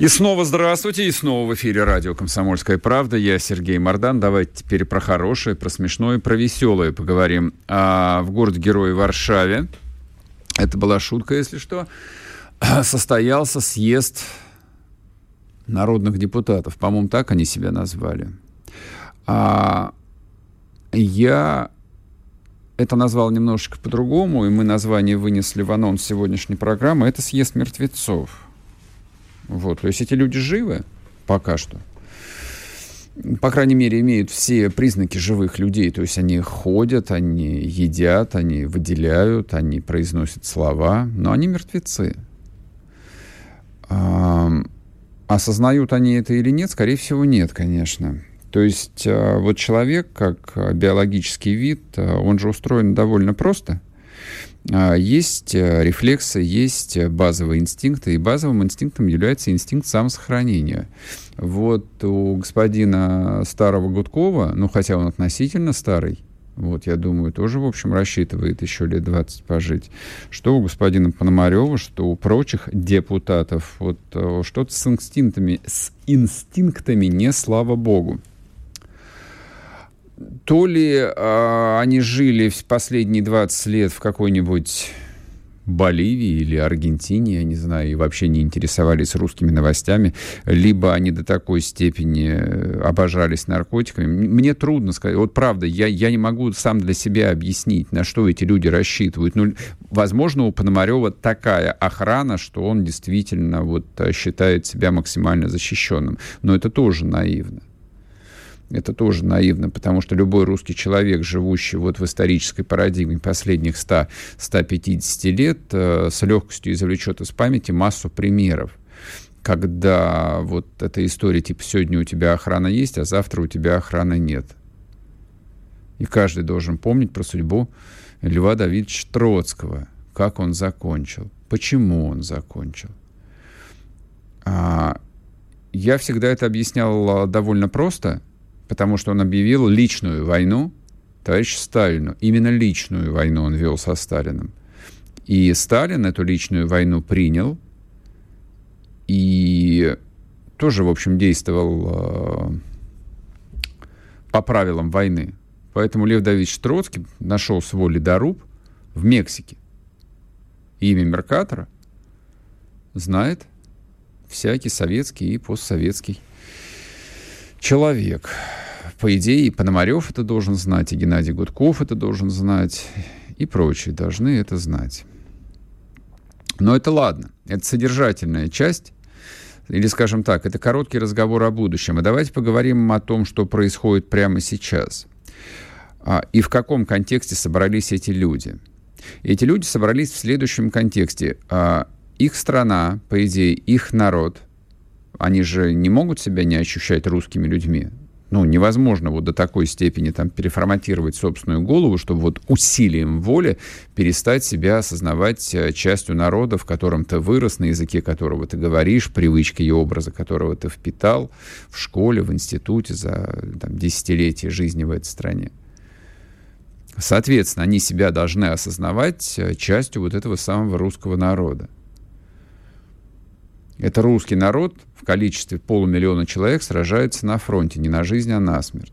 И снова здравствуйте, и снова в эфире радио «Комсомольская правда». Я Сергей Мордан. Давайте теперь про хорошее, про смешное, про веселое поговорим. А, в городе-герое Варшаве, это была шутка, если что, состоялся съезд народных депутатов. По-моему, так они себя назвали. А, я это назвал немножечко по-другому, и мы название вынесли в анонс сегодняшней программы. Это съезд мертвецов. Вот, то есть эти люди живы пока что. По крайней мере, имеют все признаки живых людей. То есть они ходят, они едят, они выделяют, они произносят слова, но они мертвецы. А, осознают они это или нет? Скорее всего, нет, конечно. То есть а, вот человек, как биологический вид, а, он же устроен довольно просто – а, есть э, рефлексы, есть базовые инстинкты, и базовым инстинктом является инстинкт самосохранения. Вот у господина старого Гудкова, ну, хотя он относительно старый, вот, я думаю, тоже, в общем, рассчитывает еще лет 20 пожить. Что у господина Пономарева, что у прочих депутатов. Вот э, что-то с инстинктами, с инстинктами не слава богу то ли э, они жили в последние 20 лет в какой-нибудь Боливии или Аргентине, я не знаю, и вообще не интересовались русскими новостями, либо они до такой степени э, обожались наркотиками. Мне трудно сказать. Вот правда, я, я не могу сам для себя объяснить, на что эти люди рассчитывают. Ну, возможно, у Пономарева такая охрана, что он действительно вот считает себя максимально защищенным. Но это тоже наивно. Это тоже наивно, потому что любой русский человек, живущий вот в исторической парадигме последних 100-150 лет, э, с легкостью извлечет из памяти массу примеров когда вот эта история, типа, сегодня у тебя охрана есть, а завтра у тебя охраны нет. И каждый должен помнить про судьбу Льва Давидовича Троцкого, как он закончил, почему он закончил. А, я всегда это объяснял довольно просто – потому что он объявил личную войну товарищу Сталину. Именно личную войну он вел со Сталиным. И Сталин эту личную войну принял и тоже, в общем, действовал э, по правилам войны. Поэтому Лев Давидович Троцкий нашел свой ледоруб в Мексике. Имя Меркатора знает всякий советский и постсоветский человек. По идее, и Пономарев это должен знать, и Геннадий Гудков это должен знать, и прочие должны это знать. Но это ладно, это содержательная часть, или, скажем так, это короткий разговор о будущем. И давайте поговорим о том, что происходит прямо сейчас. А, и в каком контексте собрались эти люди. Эти люди собрались в следующем контексте. А, их страна, по идее, их народ – они же не могут себя не ощущать русскими людьми. Ну, невозможно вот до такой степени там переформатировать собственную голову, чтобы вот усилием воли перестать себя осознавать э, частью народа, в котором ты вырос, на языке которого ты говоришь, привычки и образы которого ты впитал в школе, в институте за там, десятилетия жизни в этой стране. Соответственно, они себя должны осознавать э, частью вот этого самого русского народа. Это русский народ в количестве полумиллиона человек сражается на фронте, не на жизнь, а на смерть.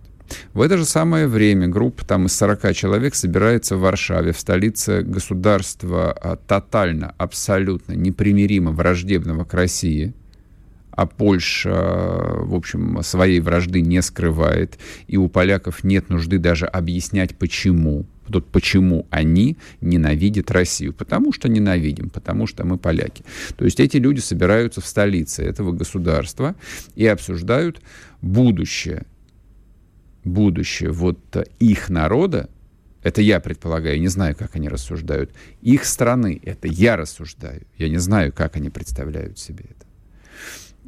В это же самое время группа там из 40 человек собирается в Варшаве, в столице государства а, тотально, абсолютно непримиримо враждебного к России, а Польша, в общем, своей вражды не скрывает, и у поляков нет нужды даже объяснять, почему тут почему они ненавидят Россию. Потому что ненавидим, потому что мы поляки. То есть эти люди собираются в столице этого государства и обсуждают будущее. Будущее вот их народа, это я предполагаю, не знаю, как они рассуждают. Их страны, это я рассуждаю. Я не знаю, как они представляют себе это.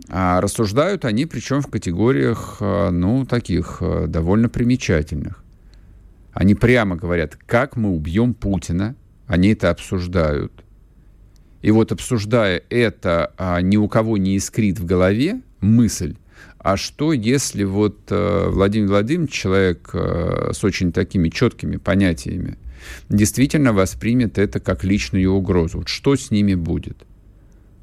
А рассуждают они, причем в категориях, э, ну, таких э, довольно примечательных. Они прямо говорят, как мы убьем Путина. Они это обсуждают. И вот обсуждая это, а ни у кого не искрит в голове мысль, а что, если вот э, Владимир Владимирович, человек э, с очень такими четкими понятиями, действительно воспримет это как личную угрозу? Вот что с ними будет?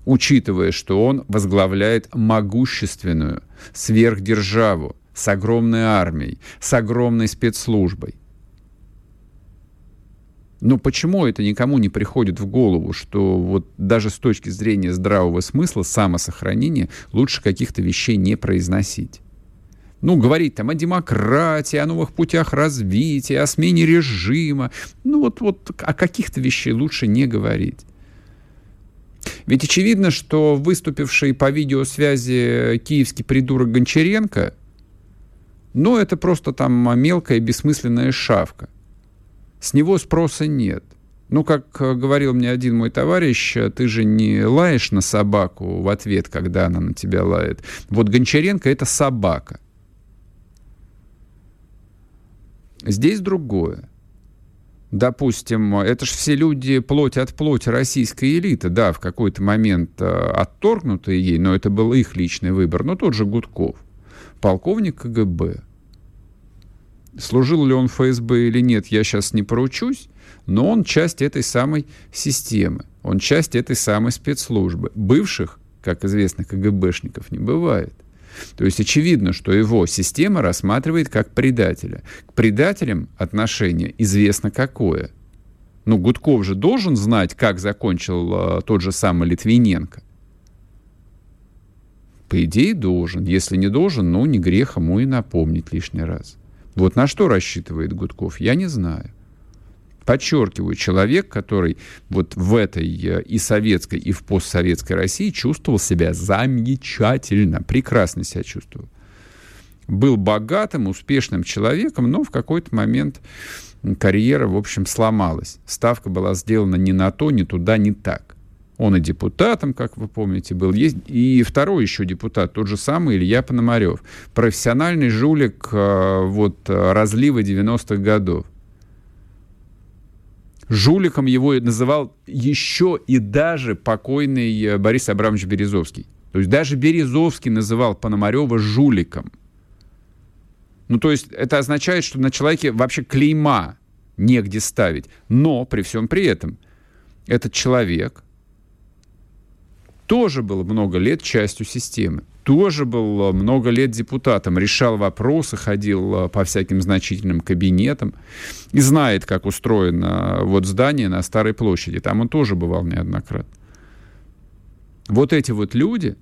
Учитывая, что он возглавляет могущественную сверхдержаву с огромной армией, с огромной спецслужбой. Но почему это никому не приходит в голову, что вот даже с точки зрения здравого смысла самосохранения лучше каких-то вещей не произносить? Ну, говорить там о демократии, о новых путях развития, о смене режима. Ну, вот, вот о каких-то вещей лучше не говорить. Ведь очевидно, что выступивший по видеосвязи киевский придурок Гончаренко, ну, это просто там мелкая бессмысленная шавка с него спроса нет. Ну, как э, говорил мне один мой товарищ, э, ты же не лаешь на собаку в ответ, когда она на тебя лает. Вот Гончаренко — это собака. Здесь другое. Допустим, это же все люди плоть от плоти российской элиты, да, в какой-то момент э, отторгнутые ей, но это был их личный выбор. Но тот же Гудков, полковник КГБ, Служил ли он ФСБ или нет, я сейчас не поручусь, но он часть этой самой системы, он часть этой самой спецслужбы. Бывших, как известно, КГБшников не бывает. То есть очевидно, что его система рассматривает как предателя. К предателям отношение известно какое. Ну, Гудков же должен знать, как закончил э, тот же самый Литвиненко. По идее, должен. Если не должен, ну, не грех ему и напомнить лишний раз. Вот на что рассчитывает Гудков, я не знаю. Подчеркиваю, человек, который вот в этой э, и советской, и в постсоветской России чувствовал себя замечательно, прекрасно себя чувствовал. Был богатым, успешным человеком, но в какой-то момент карьера, в общем, сломалась. Ставка была сделана не на то, не туда, не так. Он и депутатом, как вы помните, был. Есть и второй еще депутат, тот же самый Илья Пономарев. Профессиональный жулик э, вот, разлива 90-х годов. Жуликом его называл еще и даже покойный э, Борис Абрамович Березовский. То есть даже Березовский называл Пономарева жуликом. Ну, то есть это означает, что на человеке вообще клейма негде ставить. Но при всем при этом этот человек тоже был много лет частью системы, тоже был э, много лет депутатом, решал вопросы, ходил э, по всяким значительным кабинетам и знает, как устроено вот здание на Старой площади. Там он тоже бывал неоднократно. Вот эти вот люди,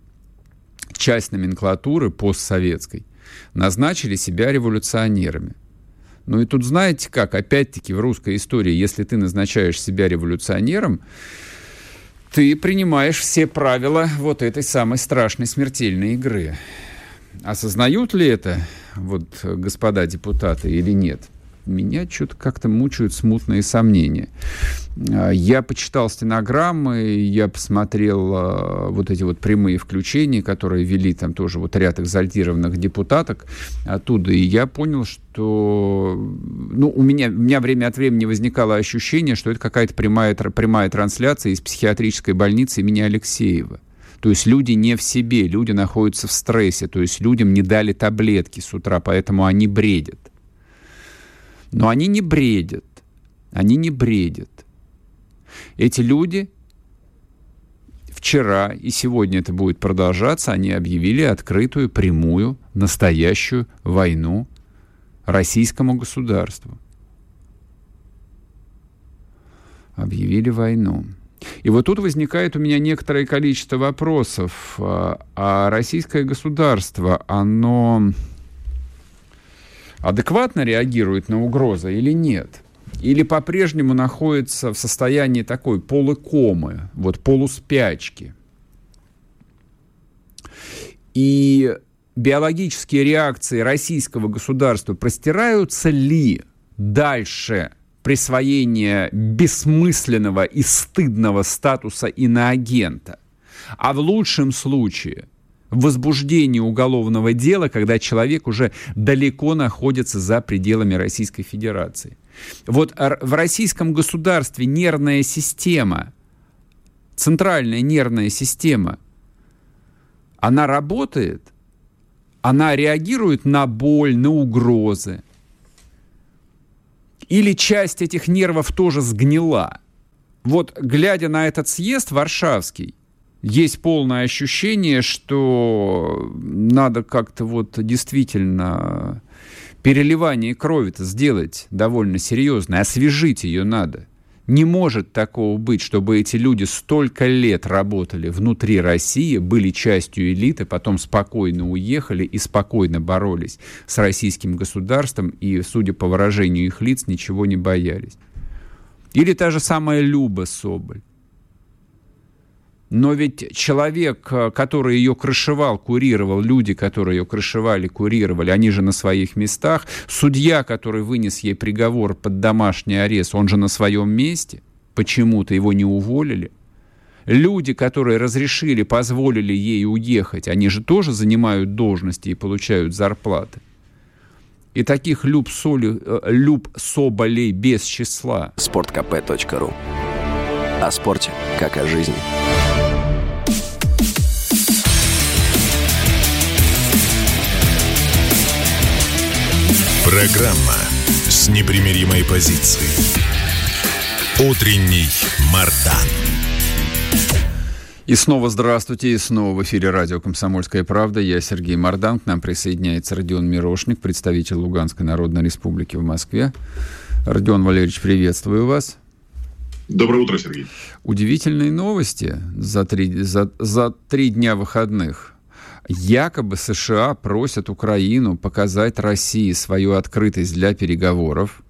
часть номенклатуры постсоветской, назначили себя революционерами. Ну и тут знаете как, опять-таки в русской истории, если ты назначаешь себя революционером, ты принимаешь все правила вот этой самой страшной смертельной игры. Осознают ли это вот господа депутаты или нет? Меня что-то как-то мучают смутные сомнения. А, я почитал стенограммы, я посмотрел а, вот эти вот прямые включения, которые вели там тоже вот ряд экзальтированных депутаток оттуда, и я понял, что ну, у, меня, у меня время от времени возникало ощущение, что это какая-то прямая, прямая трансляция из психиатрической больницы имени Алексеева. То есть люди не в себе, люди находятся в стрессе, то есть людям не дали таблетки с утра, поэтому они бредят. Но они не бредят. Они не бредят. Эти люди вчера и сегодня это будет продолжаться, они объявили открытую, прямую, настоящую войну российскому государству. Объявили войну. И вот тут возникает у меня некоторое количество вопросов. А, а российское государство, оно адекватно реагирует на угрозы или нет? Или по-прежнему находится в состоянии такой полукомы, вот полуспячки? И биологические реакции российского государства простираются ли дальше присвоения бессмысленного и стыдного статуса иноагента? А в лучшем случае возбуждение уголовного дела, когда человек уже далеко находится за пределами Российской Федерации. Вот в российском государстве нервная система, центральная нервная система, она работает, она реагирует на боль, на угрозы. Или часть этих нервов тоже сгнила. Вот глядя на этот съезд варшавский, есть полное ощущение, что надо как-то вот действительно переливание крови-то сделать довольно серьезно, освежить ее надо. Не может такого быть, чтобы эти люди столько лет работали внутри России, были частью элиты, потом спокойно уехали и спокойно боролись с российским государством и, судя по выражению их лиц, ничего не боялись. Или та же самая Люба Соболь. Но ведь человек, э, который ее крышевал, курировал, люди, которые ее крышевали, курировали, они же на своих местах. Судья, который вынес ей приговор под домашний арест, он же на своем месте. Почему-то его не уволили. Люди, которые разрешили, позволили ей уехать, они же тоже занимают должности и получают зарплаты. И таких люб, соли, э, люб соболей без числа. Спорткп.ру О спорте, как о жизни. Программа с непримиримой позицией. Утренний Мардан. И снова здравствуйте, и снова в эфире радио «Комсомольская правда». Я Сергей Мардан, к нам присоединяется Родион Мирошник, представитель Луганской Народной Республики в Москве. Родион Валерьевич, приветствую вас. Доброе утро, Сергей. Удивительные новости за три, за, за три дня выходных. Якобы США просят Украину показать России свою открытость для переговоров.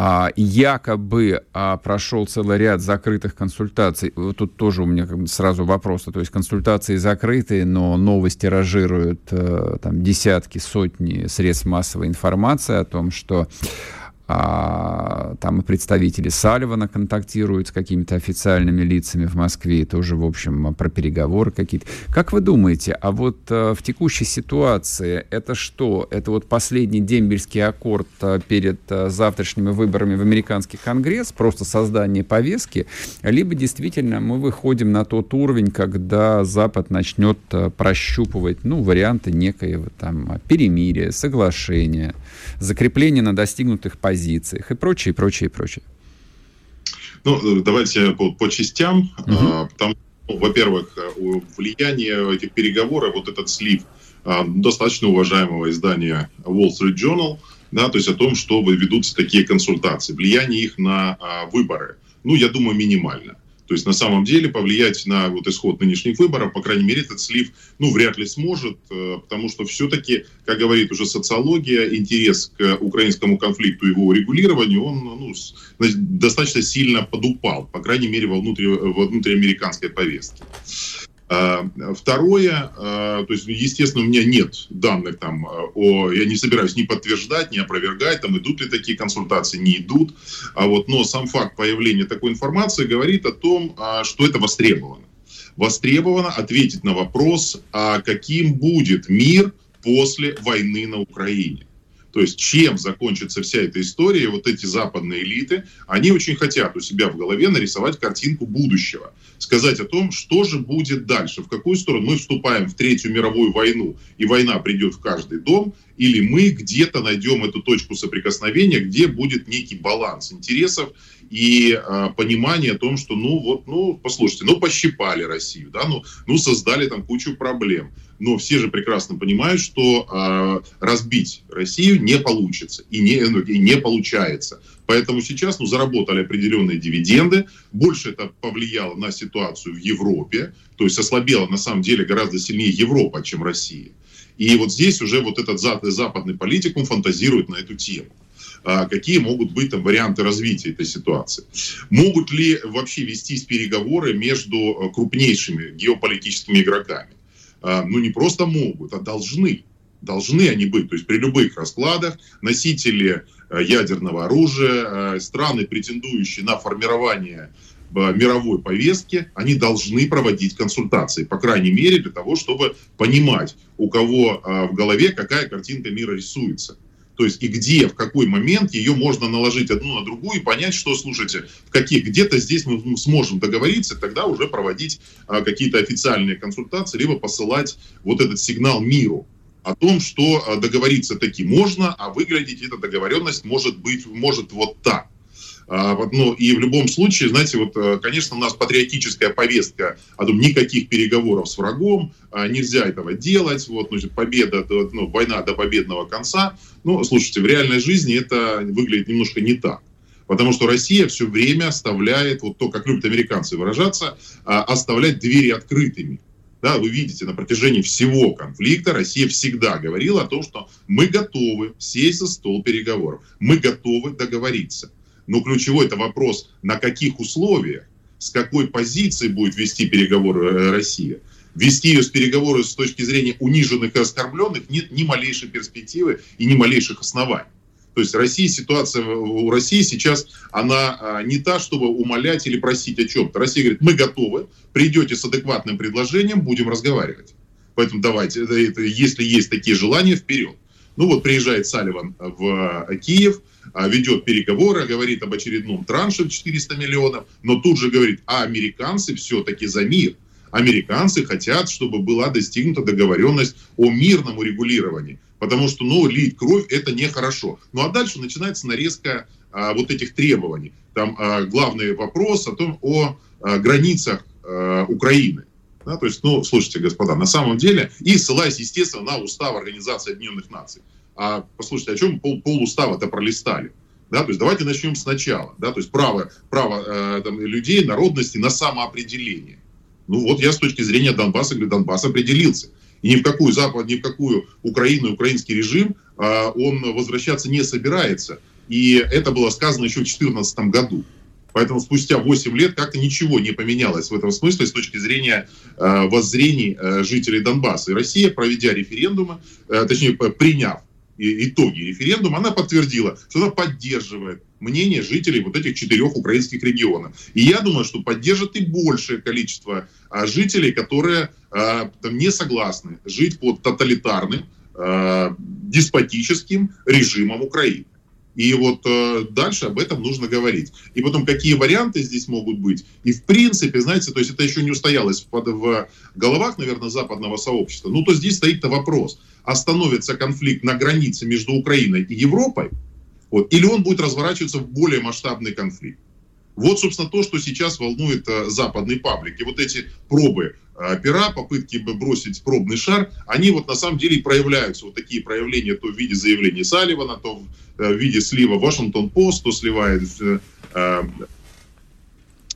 А, якобы а, прошел целый ряд закрытых консультаций. Вот тут тоже у меня как бы сразу вопросы. То есть консультации закрытые, но новости тиражируют а, там, десятки, сотни средств массовой информации о том, что а, там и представители Салливана контактируют с какими-то официальными лицами в Москве, тоже, в общем, про переговоры какие-то. Как вы думаете, а вот а, в текущей ситуации это что? Это вот последний дембельский аккорд а, перед а, завтрашними выборами в американский конгресс, просто создание повестки, либо действительно мы выходим на тот уровень, когда Запад начнет а, прощупывать, ну, варианты некоего там перемирия, соглашения, закрепления на достигнутых позициях и прочее, прочее, прочее. Ну, давайте по, по частям. Угу. Там, ну, во-первых, влияние этих переговоров, вот этот слив а, достаточно уважаемого издания Wall Street Journal, да, то есть о том, что ведутся такие консультации, влияние их на а, выборы, ну, я думаю, минимально. То есть на самом деле повлиять на вот исход нынешних выборов, по крайней мере, этот слив, ну, вряд ли сможет, э, потому что все-таки, как говорит уже социология, интерес к украинскому конфликту и его урегулированию, он ну, достаточно сильно подупал, по крайней мере, во, внутри, во внутриамериканской повестке. А, второе, а, то есть, естественно, у меня нет данных там о, я не собираюсь ни подтверждать, ни опровергать, там идут ли такие консультации, не идут, а вот, но сам факт появления такой информации говорит о том, а, что это востребовано. Востребовано ответить на вопрос, а каким будет мир после войны на Украине. То есть чем закончится вся эта история, вот эти западные элиты, они очень хотят у себя в голове нарисовать картинку будущего, сказать о том, что же будет дальше, в какую сторону мы вступаем в Третью мировую войну, и война придет в каждый дом, или мы где-то найдем эту точку соприкосновения, где будет некий баланс интересов и э, понимание о том, что, ну вот, ну, послушайте, ну пощипали Россию, да, ну, ну создали там кучу проблем. Но все же прекрасно понимают, что э, разбить Россию не получится и не, ну, и не получается. Поэтому сейчас ну, заработали определенные дивиденды. Больше это повлияло на ситуацию в Европе. То есть ослабела на самом деле гораздо сильнее Европа, чем Россия. И вот здесь уже вот этот западный политикум фантазирует на эту тему. А, какие могут быть там варианты развития этой ситуации. Могут ли вообще вестись переговоры между э, крупнейшими геополитическими игроками? А, ну, не просто могут, а должны. Должны они быть. То есть при любых раскладах носители э, ядерного оружия, э, страны, претендующие на формирование мировой повестке, они должны проводить консультации, по крайней мере, для того, чтобы понимать, у кого в голове какая картинка мира рисуется. То есть и где, в какой момент ее можно наложить одну на другую и понять, что, слушайте, в каких, где-то здесь мы сможем договориться, тогда уже проводить а, какие-то официальные консультации, либо посылать вот этот сигнал миру о том, что а, договориться таки можно, а выглядеть эта договоренность может быть, может вот так. А, ну, и в любом случае, знаете, вот, э, конечно, у нас патриотическая повестка о том, никаких переговоров с врагом, а, нельзя этого делать, вот, значит, победа, ну, война до победного конца. Ну, слушайте, в реальной жизни это выглядит немножко не так. Потому что Россия все время оставляет, вот то, как любят американцы выражаться, а, оставлять двери открытыми. Да, вы видите, на протяжении всего конфликта Россия всегда говорила о том, что мы готовы сесть за стол переговоров, мы готовы договориться. Но ключевой это вопрос, на каких условиях, с какой позиции будет вести переговоры э, Россия. Вести ее с переговоры с точки зрения униженных и оскорбленных нет ни малейшей перспективы и ни малейших оснований. То есть Россия, ситуация у России сейчас, она а, не та, чтобы умолять или просить о чем-то. Россия говорит, мы готовы, придете с адекватным предложением, будем разговаривать. Поэтому давайте, если есть такие желания, вперед. Ну вот приезжает Салливан в э, Киев, ведет переговоры, говорит об очередном транше 400 миллионов, но тут же говорит, а американцы все-таки за мир. Американцы хотят, чтобы была достигнута договоренность о мирном урегулировании. Потому что, ну, лить кровь – это нехорошо. Ну, а дальше начинается нарезка а, вот этих требований. Там а, главный вопрос о том, о а, границах а, Украины. Да, то есть, ну, слушайте, господа, на самом деле, и ссылаясь, естественно, на устав Организации Объединенных Наций. А послушайте, о чем пол, пол устава-то пролистали? Да, то есть давайте начнем сначала. Да, то есть право, право э, там, людей, народности на самоопределение. Ну вот я с точки зрения Донбасса говорю, Донбасс определился. И ни в какую Запад, ни в какую Украину, украинский режим э, он возвращаться не собирается. И это было сказано еще в 2014 году. Поэтому спустя 8 лет как-то ничего не поменялось в этом смысле с точки зрения э, воззрений э, жителей Донбасса. И Россия, проведя референдумы, э, точнее, приняв итоги референдума, она подтвердила, что она поддерживает мнение жителей вот этих четырех украинских регионов. И я думаю, что поддержит и большее количество а, жителей, которые а, там, не согласны жить под тоталитарным, а, деспотическим режимом Украины. И вот э, дальше об этом нужно говорить. И потом, какие варианты здесь могут быть. И в принципе, знаете, то есть это еще не устоялось в, в головах, наверное, западного сообщества. Ну, то здесь стоит-то вопрос. Остановится конфликт на границе между Украиной и Европой, вот, или он будет разворачиваться в более масштабный конфликт. Вот, собственно, то, что сейчас волнует э, западный паблик. И вот эти пробы пера, попытки бросить пробный шар, они вот на самом деле и проявляются. Вот такие проявления то в виде заявления Салливана, то в, э, виде слива Вашингтон-Пост, то сливает э, э,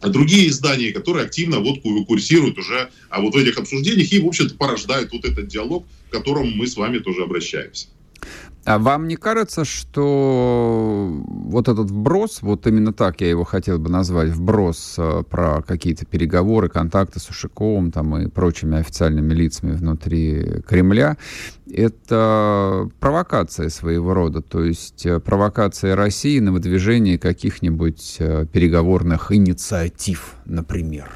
другие издания, которые активно вот курсируют уже а вот в этих обсуждениях и, в общем-то, порождают вот этот диалог, к которому мы с вами тоже обращаемся. А вам не кажется, что вот этот вброс, вот именно так я его хотел бы назвать, вброс э, про какие-то переговоры, контакты с Ушаковым там, и прочими официальными лицами внутри Кремля, это провокация своего рода, то есть э, провокация России на выдвижение каких-нибудь э, переговорных инициатив, например?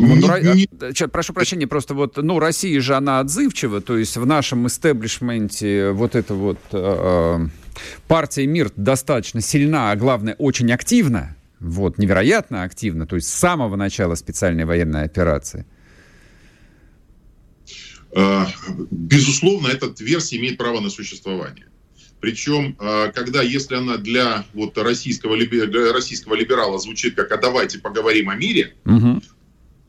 Вот, не, не... Прошу прощения, просто вот, ну, Россия же, она отзывчива, то есть в нашем истеблишменте вот эта вот э, партия МИР достаточно сильна, а главное, очень активна, вот, невероятно активна, то есть с самого начала специальной военной операции. Безусловно, эта версия имеет право на существование. Причем, когда, если она для вот, российского, для российского либерала звучит как «а давайте поговорим о мире», угу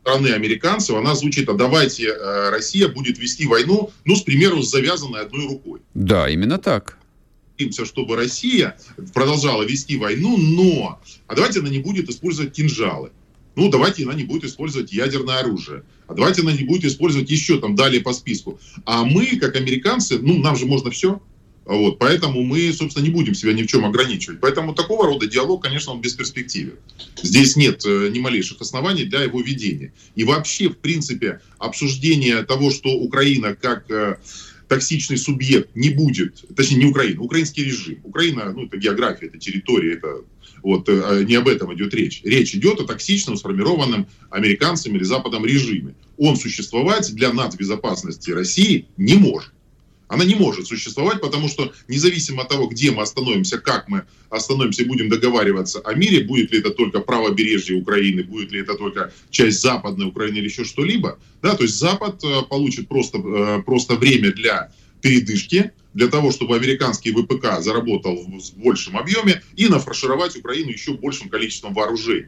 страны американцев, она звучит, а давайте э, Россия будет вести войну, ну, с примеру, с завязанной одной рукой. Да, именно так. Чтобы Россия продолжала вести войну, но, а давайте она не будет использовать кинжалы. Ну, давайте она не будет использовать ядерное оружие. А давайте она не будет использовать еще там далее по списку. А мы, как американцы, ну, нам же можно все. Вот, поэтому мы, собственно, не будем себя ни в чем ограничивать. Поэтому такого рода диалог, конечно, он бесперспективен. Здесь нет э, ни малейших оснований для его ведения. И вообще, в принципе, обсуждение того, что Украина как э, токсичный субъект не будет, точнее не Украина, украинский режим. Украина, ну это география, это территория, это вот э, не об этом идет речь. Речь идет о токсичном, сформированном американцами или Западом режиме. Он существовать для нацбезопасности России не может. Она не может существовать, потому что независимо от того, где мы остановимся, как мы остановимся и будем договариваться о мире, будет ли это только правобережье Украины, будет ли это только часть Западной Украины или еще что-либо, да, то есть Запад э, получит просто, э, просто время для передышки, для того, чтобы американский ВПК заработал в большем объеме и нафаршировать Украину еще большим количеством вооружений.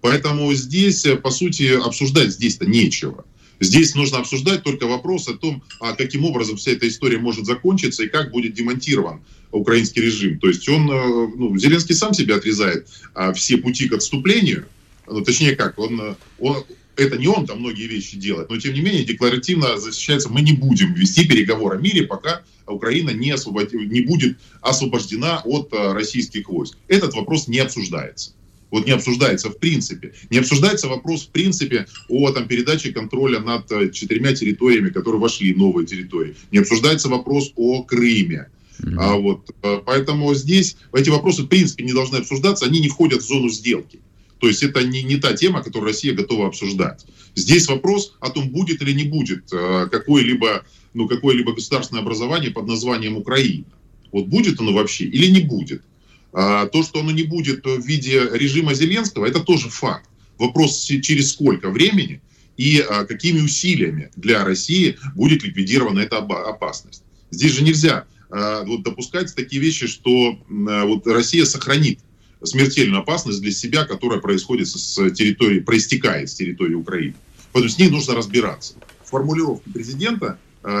Поэтому здесь, э, по сути, обсуждать здесь-то нечего. Здесь нужно обсуждать только вопрос о том, а каким образом вся эта история может закончиться и как будет демонтирован украинский режим. То есть он, э, ну, Зеленский сам себя отрезает а, все пути к отступлению, ну, точнее как, он, э, он, это не он там многие вещи делает, но тем не менее декларативно защищается, мы не будем вести переговоры о мире, пока Украина не, освобод... не будет освобождена от э, российских войск. Этот вопрос не обсуждается вот не обсуждается в принципе. Не обсуждается вопрос в принципе о там, передаче контроля над э, четырьмя территориями, которые вошли, новые территории. Не обсуждается вопрос о Крыме. Mm-hmm. А, вот, э, поэтому здесь эти вопросы в принципе не должны обсуждаться, они не входят в зону сделки. То есть это не, не та тема, которую Россия готова обсуждать. Здесь вопрос о том, будет или не будет э, какое-либо ну, какое-либо государственное образование под названием Украина. Вот будет оно вообще или не будет. А, то, что оно не будет в виде режима Зеленского, это тоже факт. Вопрос, через сколько времени и а, какими усилиями для России будет ликвидирована эта опасность. Здесь же нельзя а, вот, допускать такие вещи, что вот, Россия сохранит смертельную опасность для себя, которая происходит с территории, проистекает с территории Украины. Поэтому с ней нужно разбираться. Формулировка президента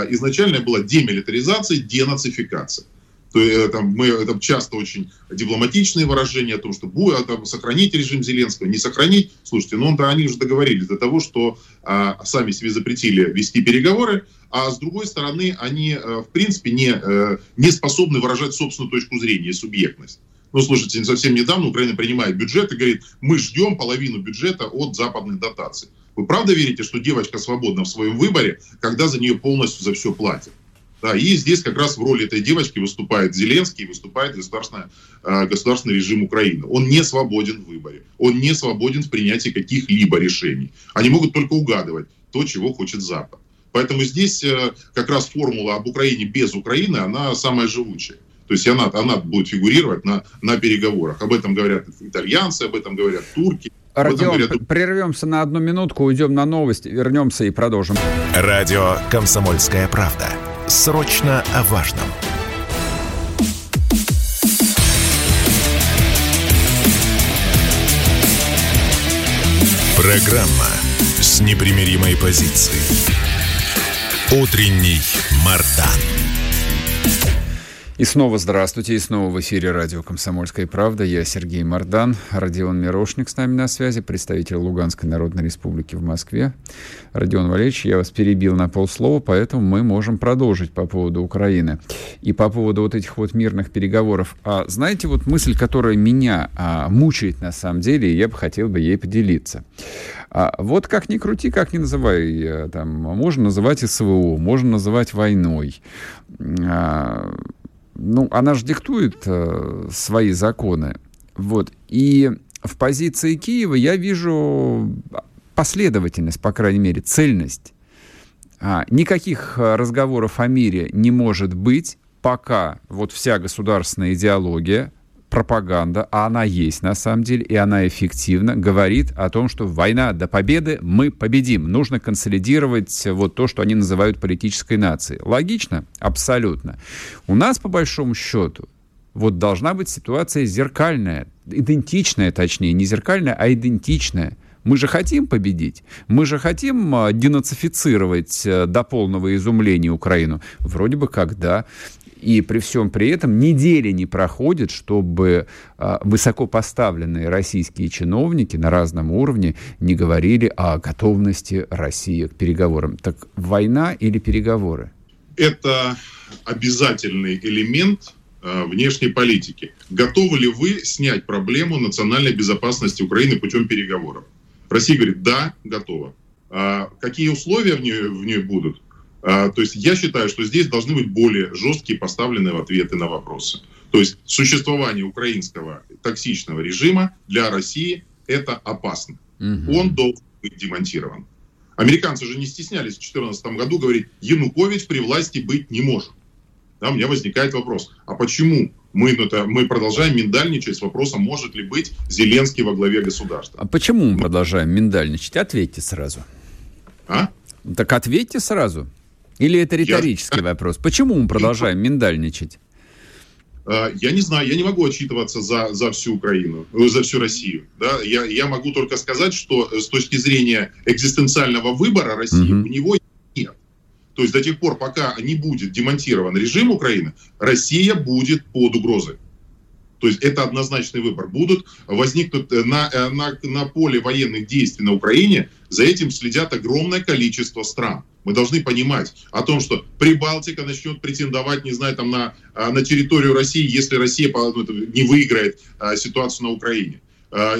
изначально была демилитаризация, денацификация. То есть, э, там, мы, это часто очень дипломатичные выражения о том, что будет, там, сохранить режим Зеленского, не сохранить. Слушайте, ну да, они уже договорились до того, что а, сами себе запретили вести переговоры, а с другой стороны, они, а, в принципе, не, а, не способны выражать собственную точку зрения и субъектность. Ну, слушайте, совсем недавно Украина принимает бюджет и говорит, мы ждем половину бюджета от западных дотаций. Вы правда верите, что девочка свободна в своем выборе, когда за нее полностью за все платят? Да, и здесь как раз в роли этой девочки выступает Зеленский, выступает государственный, э, государственный режим Украины. Он не свободен в выборе, он не свободен в принятии каких-либо решений. Они могут только угадывать то, чего хочет Запад. Поэтому здесь э, как раз формула об Украине без Украины, она самая живучая. То есть она, она будет фигурировать на, на переговорах. Об этом говорят итальянцы, об этом говорят турки. Родион, говорят... прервемся на одну минутку, уйдем на новости, вернемся и продолжим. Радио «Комсомольская правда». Срочно о важном. Программа с непримиримой позицией. Утренний Мардан. И снова здравствуйте, и снова в эфире радио «Комсомольская правда». Я Сергей Мордан, Родион Мирошник с нами на связи, представитель Луганской Народной Республики в Москве. Родион Валерьевич, я вас перебил на полслова, поэтому мы можем продолжить по поводу Украины. И по поводу вот этих вот мирных переговоров. А знаете, вот мысль, которая меня а, мучает на самом деле, и я бы хотел бы ей поделиться. А вот как ни крути, как ни называй, э, там, можно называть СВО, можно называть войной. А, ну, она же диктует э, свои законы. Вот. И в позиции Киева я вижу последовательность, по крайней мере, цельность. А, никаких э, разговоров о мире не может быть, пока вот вся государственная идеология пропаганда, а она есть на самом деле, и она эффективна, говорит о том, что война до победы, мы победим. Нужно консолидировать вот то, что они называют политической нацией. Логично? Абсолютно. У нас, по большому счету, вот должна быть ситуация зеркальная, идентичная, точнее, не зеркальная, а идентичная. Мы же хотим победить. Мы же хотим а, денацифицировать э, до полного изумления Украину. Вроде бы как, да. И при всем при этом недели не проходит, чтобы а, высокопоставленные российские чиновники на разном уровне не говорили о готовности России к переговорам. Так война или переговоры? Это обязательный элемент а, внешней политики. Готовы ли вы снять проблему национальной безопасности Украины путем переговоров? Россия говорит, да, готова. А какие условия в ней, в ней будут? А, то есть я считаю, что здесь должны быть более жесткие поставленные ответы на вопросы. То есть существование украинского токсичного режима для России это опасно. Угу. Он должен быть демонтирован. Американцы же не стеснялись в 2014 году говорить, Янукович при власти быть не может. Да, у меня возникает вопрос, а почему мы, ну, это, мы продолжаем миндальничать с вопросом, может ли быть Зеленский во главе государства? А почему мы продолжаем миндальничать? Ответьте сразу. А? Так ответьте сразу. Или это риторический Я... вопрос? Почему мы продолжаем миндальничать? А, я не знаю, я не могу отчитываться за, за всю Украину, э, за всю Россию. Да? Я, я могу только сказать, что с точки зрения экзистенциального выбора России угу. у него нет. То есть до тех пор, пока не будет демонтирован режим Украины, Россия будет под угрозой. То есть это однозначный выбор. Будут возникнут э, на, э, на, на поле военных действий на Украине, за этим следят огромное количество стран. Мы должны понимать о том, что Прибалтика начнет претендовать, не знаю, там на, а, на территорию России, если Россия ну, не выиграет а, ситуацию на Украине. А,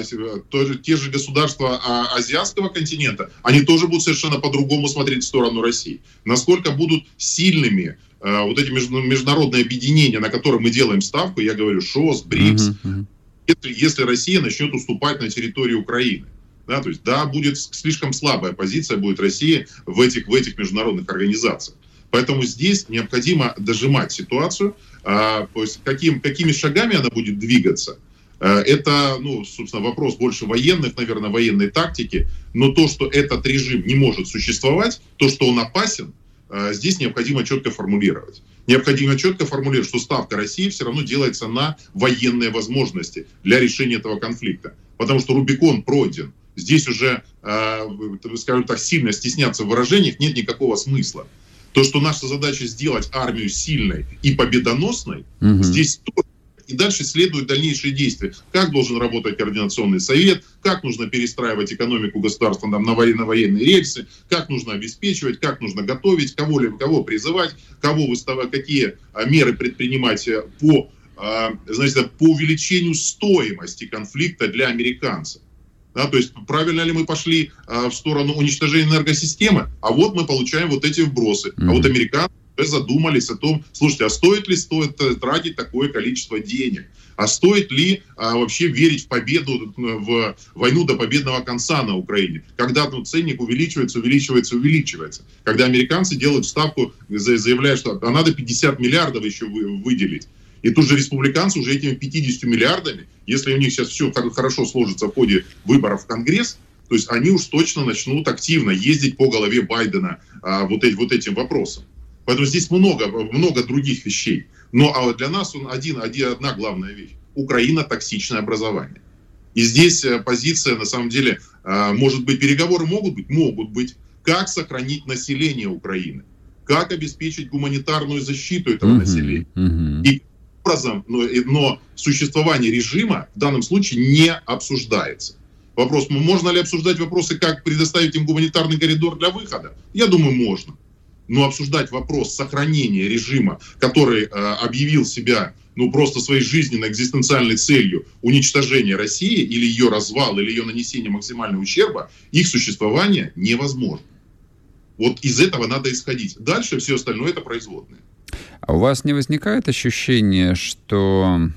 тоже, те же государства азиатского континента, они тоже будут совершенно по-другому смотреть в сторону России. Насколько будут сильными вот эти международные объединения, на которые мы делаем ставку, я говорю, ШОС, БРИКС, uh-huh, uh-huh. Если, если Россия начнет уступать на территории Украины. Да, то есть, да, будет слишком слабая позиция будет России в этих, в этих международных организациях. Поэтому здесь необходимо дожимать ситуацию. А, то есть каким, какими шагами она будет двигаться, а, это, ну, собственно, вопрос больше военных, наверное, военной тактики. Но то, что этот режим не может существовать, то, что он опасен, а, здесь необходимо четко формулировать. Необходимо четко формулировать, что ставка России все равно делается на военные возможности для решения этого конфликта. Потому что Рубикон пройден. Здесь уже, э, скажем так, сильно стесняться в выражениях нет никакого смысла. То, что наша задача сделать армию сильной и победоносной, угу. здесь тоже и дальше следуют дальнейшие действия. Как должен работать координационный совет, как нужно перестраивать экономику государства там, на, военно военные рельсы, как нужно обеспечивать, как нужно готовить, кого, кого призывать, кого выставать, какие а, меры предпринимать э, по, а, значит, по увеличению стоимости конфликта для американцев. Да, то есть правильно ли мы пошли а, в сторону уничтожения энергосистемы, а вот мы получаем вот эти вбросы. Mm-hmm. А вот американцы задумались о том, слушайте, а стоит ли стоит тратить такое количество денег? А стоит ли а, вообще верить в победу, в войну до победного конца на Украине? Когда ну, ценник увеличивается, увеличивается, увеличивается. Когда американцы делают ставку, заявляют, что а надо 50 миллиардов еще выделить. И тут же республиканцы уже этими 50 миллиардами, если у них сейчас все хорошо сложится в ходе выборов в Конгресс, то есть они уж точно начнут активно ездить по голове Байдена а, вот, эти, вот этим вопросом. Поэтому здесь много, много других вещей. Но а для нас он один, один, одна главная вещь. Украина токсичное образование. И здесь э, позиция, на самом деле, а, может быть, переговоры могут быть? Могут быть. Как сохранить население Украины? Как обеспечить гуманитарную защиту этого uh-huh, населения? Uh-huh. И образом, но, но существование режима в данном случае не обсуждается. Вопрос, можно ли обсуждать вопросы, как предоставить им гуманитарный коридор для выхода? Я думаю, можно. Но обсуждать вопрос сохранения режима, который э, объявил себя ну, просто своей жизненной экзистенциальной целью уничтожения России или ее развал, или ее нанесение максимального ущерба, их существование невозможно. Вот из этого надо исходить. Дальше все остальное это производное. А у вас не возникает ощущение, что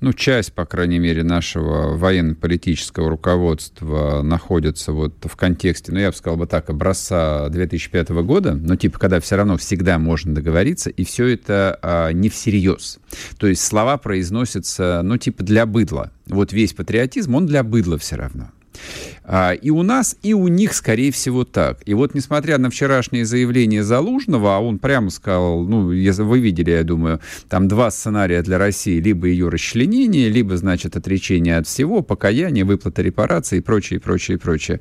ну, часть, по крайней мере, нашего военно-политического руководства находится вот в контексте, ну, я бы сказал бы так, образца 2005 года, но типа, когда все равно всегда можно договориться, и все это а, не всерьез. То есть слова произносятся, ну, типа, для быдла. Вот весь патриотизм, он для быдла все равно. А, и у нас, и у них, скорее всего, так. И вот, несмотря на вчерашнее заявление Залужного, а он прямо сказал, ну, вы видели, я думаю, там два сценария для России, либо ее расчленение, либо, значит, отречение от всего, покаяние, выплата репараций и прочее, прочее, прочее.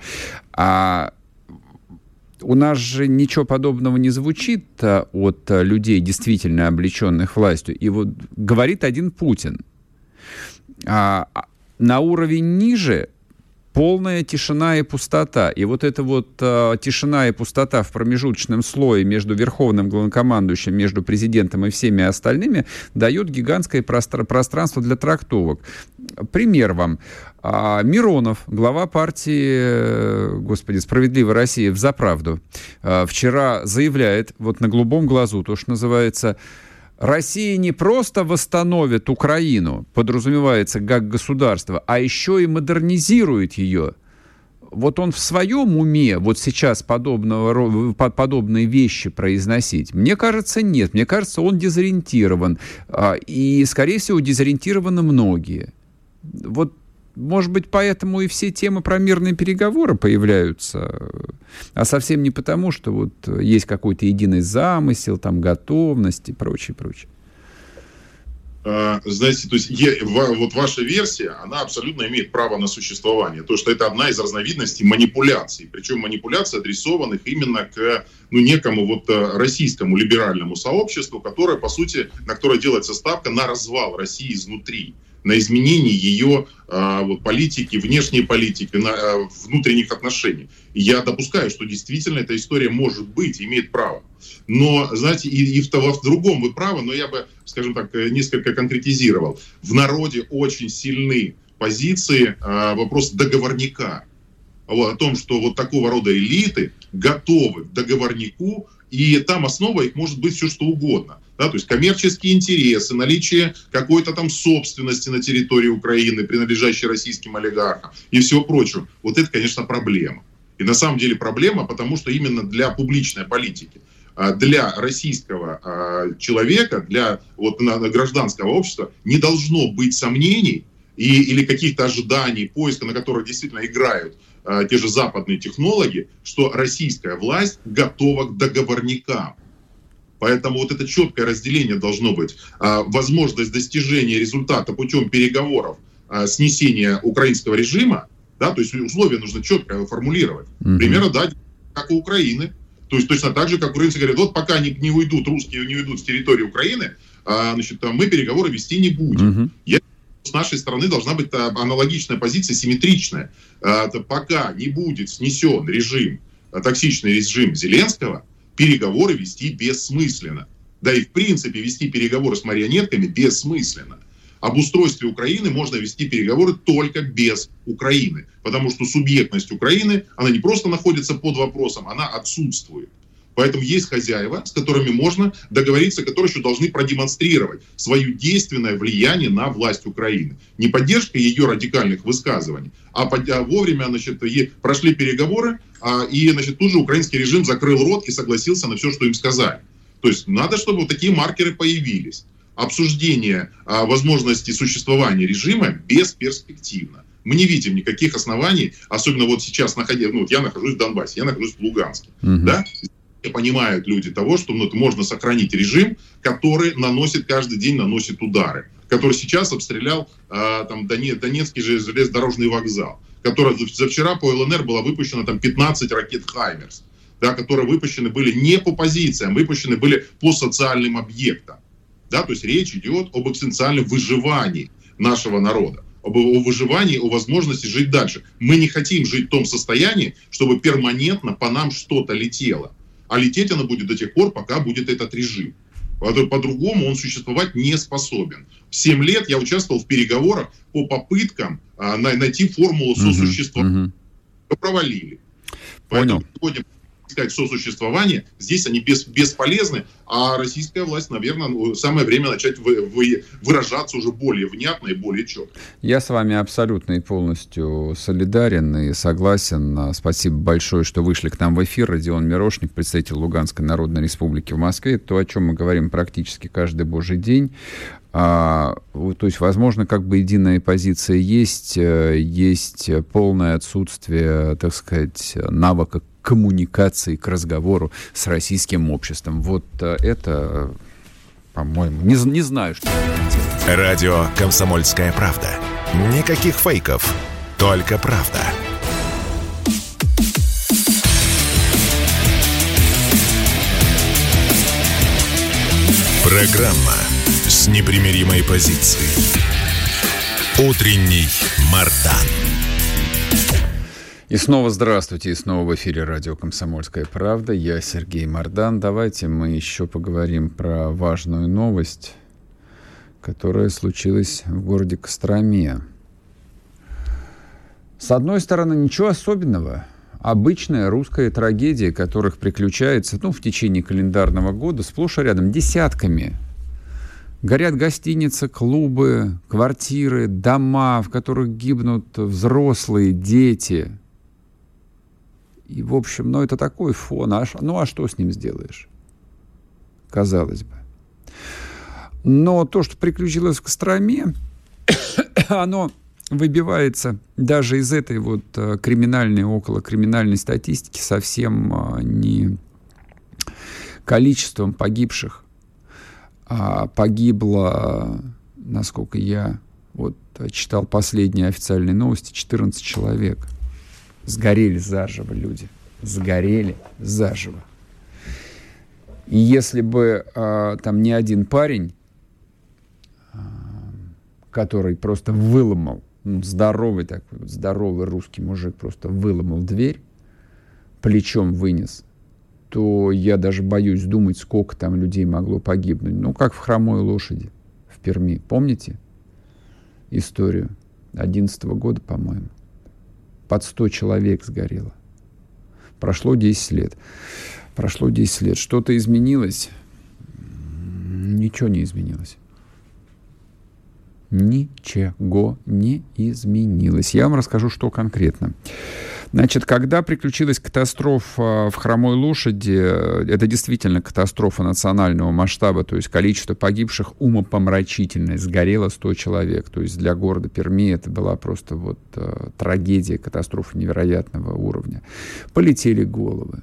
А у нас же ничего подобного не звучит а, от людей, действительно облеченных властью. И вот говорит один Путин. А, а на уровень ниже полная тишина и пустота. И вот эта вот э, тишина и пустота в промежуточном слое между верховным главнокомандующим, между президентом и всеми остальными дает гигантское простр- пространство для трактовок. Пример вам. А, Миронов, глава партии, э, господи, «Справедливая Россия» в «Заправду», а, вчера заявляет, вот на голубом глазу, то, что называется, Россия не просто восстановит Украину, подразумевается как государство, а еще и модернизирует ее. Вот он в своем уме вот сейчас подобного, подобные вещи произносить? Мне кажется, нет. Мне кажется, он дезориентирован. А, и, скорее всего, дезориентированы многие. Вот может быть, поэтому и все темы про мирные переговоры появляются, а совсем не потому, что вот есть какой-то единый замысел, там, готовность и прочее, прочее. А, знаете, то есть вот ваша версия, она абсолютно имеет право на существование. То, что это одна из разновидностей манипуляций. Причем манипуляций, адресованных именно к ну, некому вот э, российскому либеральному сообществу, которое, по сути, на которое делается ставка на развал России изнутри на изменение ее а, вот, политики, внешней политики, на, а, внутренних отношений. Я допускаю, что действительно эта история может быть, имеет право. Но, знаете, и, и в, в другом вы правы, но я бы, скажем так, э, несколько конкретизировал. В народе очень сильны позиции а, вопрос договорника. Вот, о том, что вот такого рода элиты готовы к договорнику, и там основа их может быть все что угодно да, то есть коммерческие интересы, наличие какой-то там собственности на территории Украины, принадлежащей российским олигархам и всего прочего. Вот это, конечно, проблема. И на самом деле проблема, потому что именно для публичной политики, а, для российского а, человека, для вот, гражданского общества не должно быть сомнений и, или каких-то ожиданий, поиска, на которых действительно играют а, те же западные технологии, что российская власть готова к договорникам Поэтому вот это четкое разделение должно быть. А, возможность достижения результата путем переговоров, а, снесения украинского режима, да, то есть условия нужно четко формулировать. Mm-hmm. Примерно, да, как у Украины. То есть точно так же, как украинцы говорят, вот пока не, не уйдут, русские не уйдут с территории Украины, а, значит, мы переговоры вести не будем. Mm-hmm. Я с нашей стороны должна быть аналогичная позиция, симметричная. Пока не будет снесен режим, токсичный режим Зеленского, переговоры вести бессмысленно. Да и в принципе вести переговоры с марионетками бессмысленно. Об устройстве Украины можно вести переговоры только без Украины, потому что субъектность Украины, она не просто находится под вопросом, она отсутствует. Поэтому есть хозяева, с которыми можно договориться, которые еще должны продемонстрировать свое действенное влияние на власть Украины. Не поддержка ее радикальных высказываний, а, а вовремя значит, прошли переговоры, а, и значит, тут же украинский режим закрыл рот и согласился на все, что им сказали. То есть надо, чтобы вот такие маркеры появились. Обсуждение а, возможности существования режима бесперспективно. Мы не видим никаких оснований, особенно вот сейчас, находя, ну, вот я нахожусь в Донбассе, я нахожусь в Луганске, угу. да, понимают люди того, что ну, можно сохранить режим, который наносит каждый день наносит удары, который сейчас обстрелял э, там Донецкий же железнодорожный вокзал, который за вчера по ЛНР было выпущено там 15 ракет «Хаймерс», да, которые выпущены были не по позициям, выпущены были по социальным объектам. Да, то есть речь идет об экзистенциальном выживании нашего народа об о выживании, о возможности жить дальше. Мы не хотим жить в том состоянии, чтобы перманентно по нам что-то летело а лететь она будет до тех пор, пока будет этот режим. По-другому он существовать не способен. В 7 лет я участвовал в переговорах по попыткам а, найти формулу сосуществования. Угу, угу. Провалили. Понял. Поэтому сегодня сказать, сосуществование, здесь они без, бесполезны, а российская власть, наверное, ну, самое время начать вы, вы, выражаться уже более внятно и более четко. Я с вами абсолютно и полностью солидарен и согласен. Спасибо большое, что вышли к нам в эфир. Родион Мирошник, представитель Луганской Народной Республики в Москве. То, о чем мы говорим практически каждый божий день. А, то есть, возможно, как бы единая позиция есть, э, есть полное отсутствие, так сказать, навыка коммуникации, к разговору с российским обществом. Вот э, это, по-моему, не, не знаю, что... Радио «Комсомольская правда». Никаких фейков, только правда. Программа с непримиримой позицией. Утренний Мардан. И снова здравствуйте, и снова в эфире радио «Комсомольская правда». Я Сергей Мордан. Давайте мы еще поговорим про важную новость, которая случилась в городе Костроме. С одной стороны, ничего особенного. Обычная русская трагедия, которых приключается ну, в течение календарного года сплошь и рядом десятками Горят гостиницы, клубы, квартиры, дома, в которых гибнут взрослые, дети. И, в общем, ну, это такой фон. А, ну, а что с ним сделаешь? Казалось бы. Но то, что приключилось в Костроме, оно выбивается даже из этой вот э, криминальной, около криминальной статистики совсем э, не количеством погибших, а погибло, насколько я вот читал последние официальные новости, 14 человек. Сгорели заживо люди. Сгорели заживо. И если бы а, там не один парень, а, который просто выломал, ну, здоровый такой, здоровый русский мужик просто выломал дверь, плечом вынес, то я даже боюсь думать, сколько там людей могло погибнуть. Ну, как в хромой лошади в Перми. Помните историю? 11 года, по-моему под 100 человек сгорело. Прошло 10 лет. Прошло 10 лет. Что-то изменилось? Ничего не изменилось. Ничего не изменилось. Я вам расскажу, что конкретно. Значит, когда приключилась катастрофа в Хромой лошади, это действительно катастрофа национального масштаба, то есть количество погибших умопомрачительное, сгорело 100 человек. То есть для города Перми это была просто вот э, трагедия, катастрофа невероятного уровня. Полетели головы,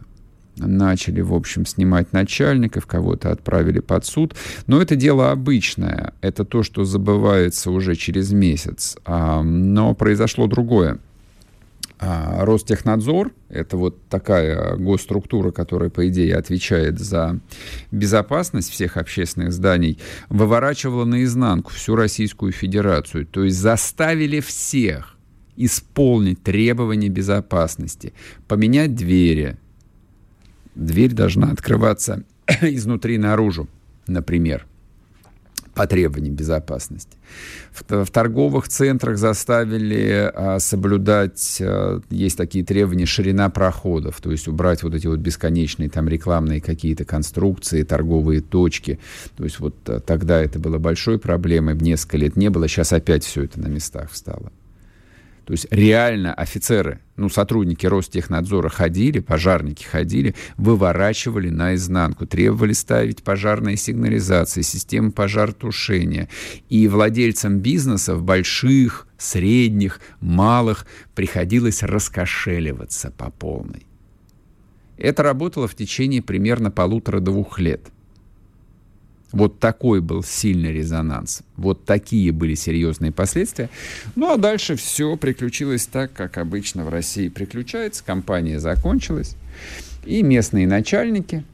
начали, в общем, снимать начальников, кого-то отправили под суд. Но это дело обычное. Это то, что забывается уже через месяц. Но произошло другое. А, Ростехнадзор — это вот такая госструктура, которая, по идее, отвечает за безопасность всех общественных зданий, выворачивала наизнанку всю Российскую Федерацию. То есть заставили всех исполнить требования безопасности, поменять двери. Дверь должна открываться изнутри наружу, например по требованиям безопасности. В, в торговых центрах заставили а, соблюдать, а, есть такие требования, ширина проходов, то есть убрать вот эти вот бесконечные там рекламные какие-то конструкции, торговые точки. То есть вот а, тогда это было большой проблемой, несколько лет не было, сейчас опять все это на местах встало. То есть реально офицеры, ну, сотрудники Ростехнадзора ходили, пожарники ходили, выворачивали наизнанку, требовали ставить пожарные сигнализации, системы пожаротушения. И владельцам бизнесов, больших, средних, малых, приходилось раскошеливаться по полной. Это работало в течение примерно полутора-двух лет – вот такой был сильный резонанс. Вот такие были серьезные последствия. Ну а дальше все приключилось так, как обычно в России приключается. Компания закончилась. И местные начальники,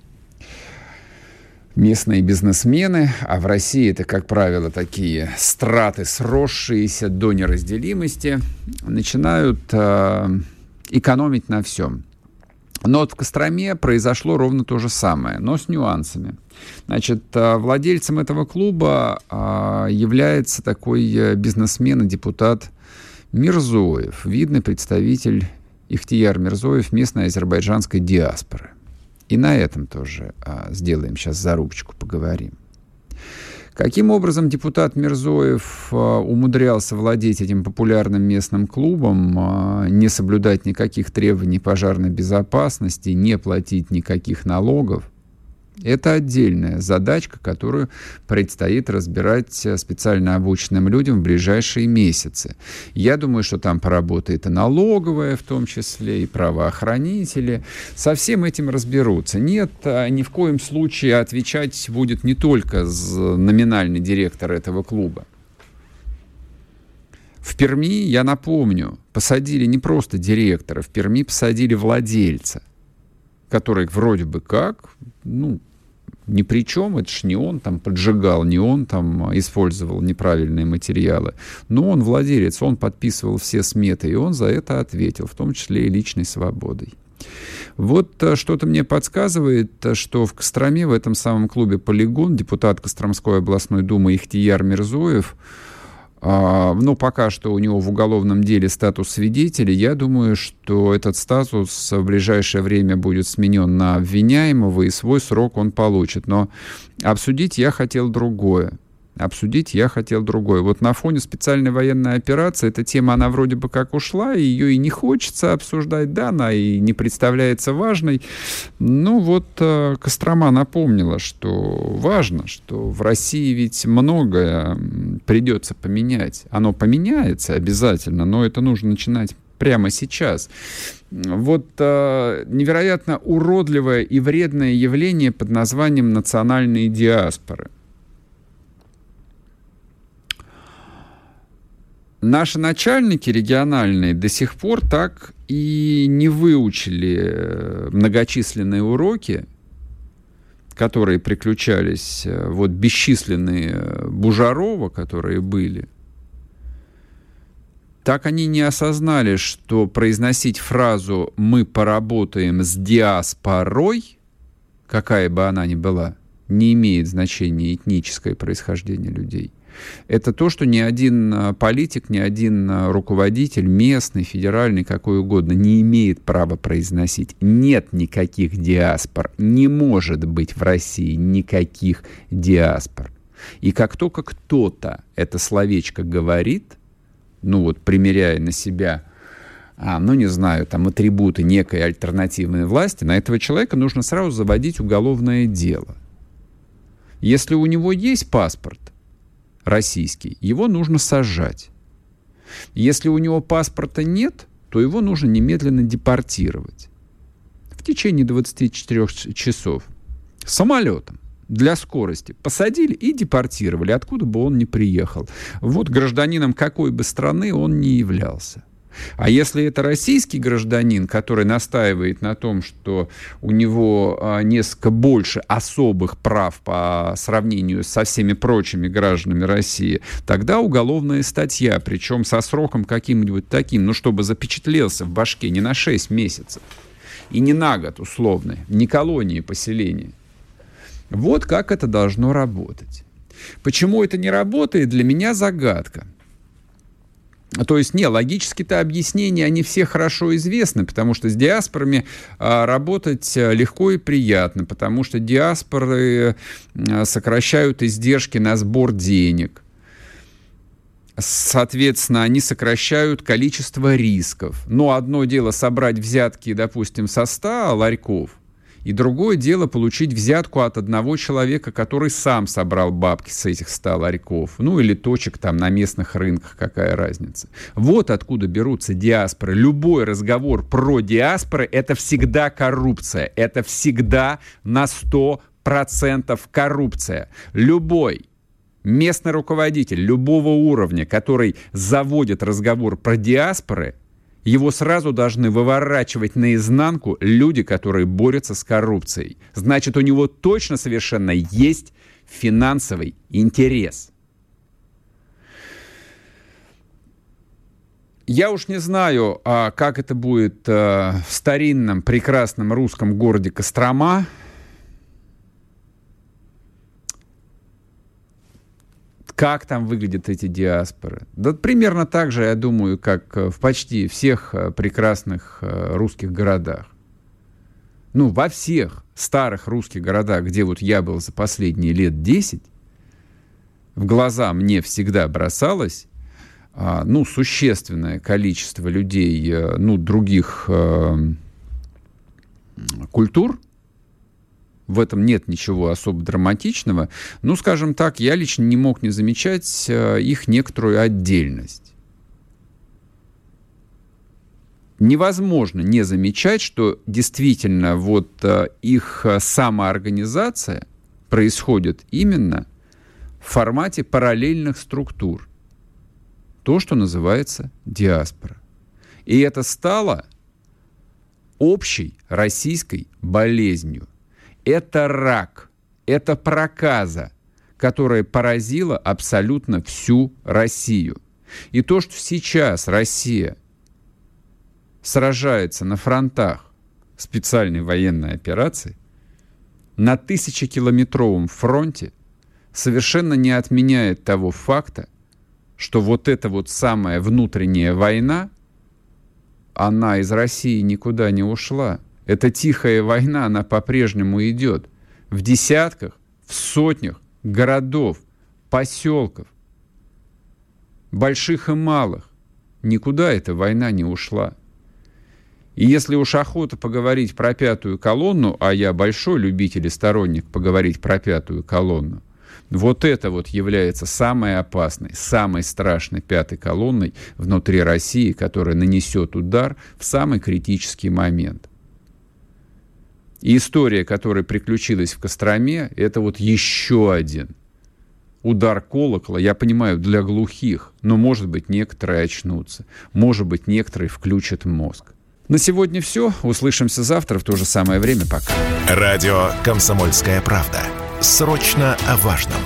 местные бизнесмены, а в России это, как правило, такие страты, сросшиеся до неразделимости, начинают э, экономить на всем. Но вот в Костроме произошло ровно то же самое, но с нюансами. Значит, э, владельцем этого клуба а, является такой э, бизнесмен и депутат Мирзоев, видный представитель Ихтияр Мирзоев местной азербайджанской диаспоры. И на этом тоже сделаем сейчас зарубочку, поговорим. Каким образом депутат Мирзоев а, умудрялся владеть этим популярным местным клубом, а, не соблюдать никаких требований пожарной безопасности, не платить никаких налогов? Это отдельная задачка, которую предстоит разбирать э, специально обученным людям в ближайшие месяцы. Я думаю, что там поработает и налоговая в том числе, и правоохранители. Со всем этим разберутся. Нет, а ни в коем случае отвечать будет не только номинальный директор этого клуба. В Перми, я напомню, посадили не просто директора, в Перми посадили владельца, который вроде бы как, ну, ни при чем, это ж не он там поджигал, не он там использовал неправильные материалы. Но он владелец, он подписывал все сметы, и он за это ответил, в том числе и личной свободой. Вот э, что-то мне подсказывает, э, что в Костроме, в этом самом клубе «Полигон», депутат Костромской областной думы Ихтияр Мирзоев, а, ну, пока что у него в уголовном деле статус свидетеля. Я думаю, что этот статус в ближайшее время будет сменен на обвиняемого, и свой срок он получит. Но обсудить я хотел другое обсудить я хотел другое. Вот на фоне специальной военной операции эта тема, она вроде бы как ушла, ее и не хочется обсуждать, да, она и не представляется важной. Ну вот э, Кострома напомнила, что важно, что в России ведь многое придется поменять. Оно поменяется обязательно, но это нужно начинать прямо сейчас. Вот э, невероятно уродливое и вредное явление под названием национальные диаспоры. наши начальники региональные до сих пор так и не выучили э, многочисленные уроки, которые приключались, э, вот бесчисленные э, Бужарова, которые были, так они не осознали, что произносить фразу «мы поработаем с диаспорой», какая бы она ни была, не имеет значения этническое происхождение людей это то, что ни один а, политик, ни один а, руководитель, местный, федеральный, какой угодно, не имеет права произносить. Нет никаких диаспор. Не может быть в России никаких диаспор. И как только кто-то это словечко говорит, ну вот примеряя на себя а, ну, не знаю, там, атрибуты некой альтернативной власти, на этого человека нужно сразу заводить уголовное дело. Если у него есть паспорт, российский, его нужно сажать. Если у него паспорта нет, то его нужно немедленно депортировать в течение 24 часов самолетом для скорости. Посадили и депортировали, откуда бы он ни приехал. Вот гражданином какой бы страны он ни являлся. А если это российский гражданин, который настаивает на том, что у него а, несколько больше особых прав по сравнению со всеми прочими гражданами России, тогда уголовная статья, причем со сроком каким-нибудь таким, ну, чтобы запечатлелся в башке не на 6 месяцев и не на год условно, не колонии поселения. Вот как это должно работать. Почему это не работает, для меня загадка. То есть, не, логические-то объяснения, они все хорошо известны, потому что с диаспорами а, работать а, легко и приятно, потому что диаспоры а, сокращают издержки на сбор денег. Соответственно, они сокращают количество рисков. Но одно дело собрать взятки, допустим, со 100 ларьков, и другое дело получить взятку от одного человека, который сам собрал бабки с этих 100 ларьков. Ну или точек там на местных рынках, какая разница. Вот откуда берутся диаспоры. Любой разговор про диаспоры – это всегда коррупция. Это всегда на 100% коррупция. Любой местный руководитель любого уровня, который заводит разговор про диаспоры – его сразу должны выворачивать наизнанку люди, которые борются с коррупцией. Значит, у него точно совершенно есть финансовый интерес. Я уж не знаю, а как это будет э, в старинном прекрасном русском городе Кострома, как там выглядят эти диаспоры. Да примерно так же, я думаю, как э, в почти всех э, прекрасных э, русских городах. Ну, во всех старых русских городах, где вот я был за последние лет 10, в глаза мне всегда бросалось, а, ну, существенное количество людей, ну, других культур, в этом нет ничего особо драматичного. Ну, скажем так, я лично не мог не замечать э, их некоторую отдельность. Невозможно не замечать, что действительно вот э, их самоорганизация происходит именно в формате параллельных структур. То, что называется диаспора. И это стало общей российской болезнью – это рак Это проказа, которая поразила абсолютно всю Россию. И то, что сейчас Россия сражается на фронтах специальной военной операции, на тысячекилометровом фронте совершенно не отменяет того факта, что вот эта вот самая внутренняя война, она из России никуда не ушла. Эта тихая война, она по-прежнему идет в десятках, в сотнях городов, поселков, больших и малых. Никуда эта война не ушла. И если уж охота поговорить про пятую колонну, а я большой любитель и сторонник поговорить про пятую колонну, вот это вот является самой опасной, самой страшной пятой колонной внутри России, которая нанесет удар в самый критический момент. И история, которая приключилась в Костроме, это вот еще один удар колокола, я понимаю, для глухих, но, может быть, некоторые очнутся, может быть, некоторые включат мозг. На сегодня все. Услышимся завтра в то же самое время. Пока. Радио «Комсомольская правда». Срочно о важном.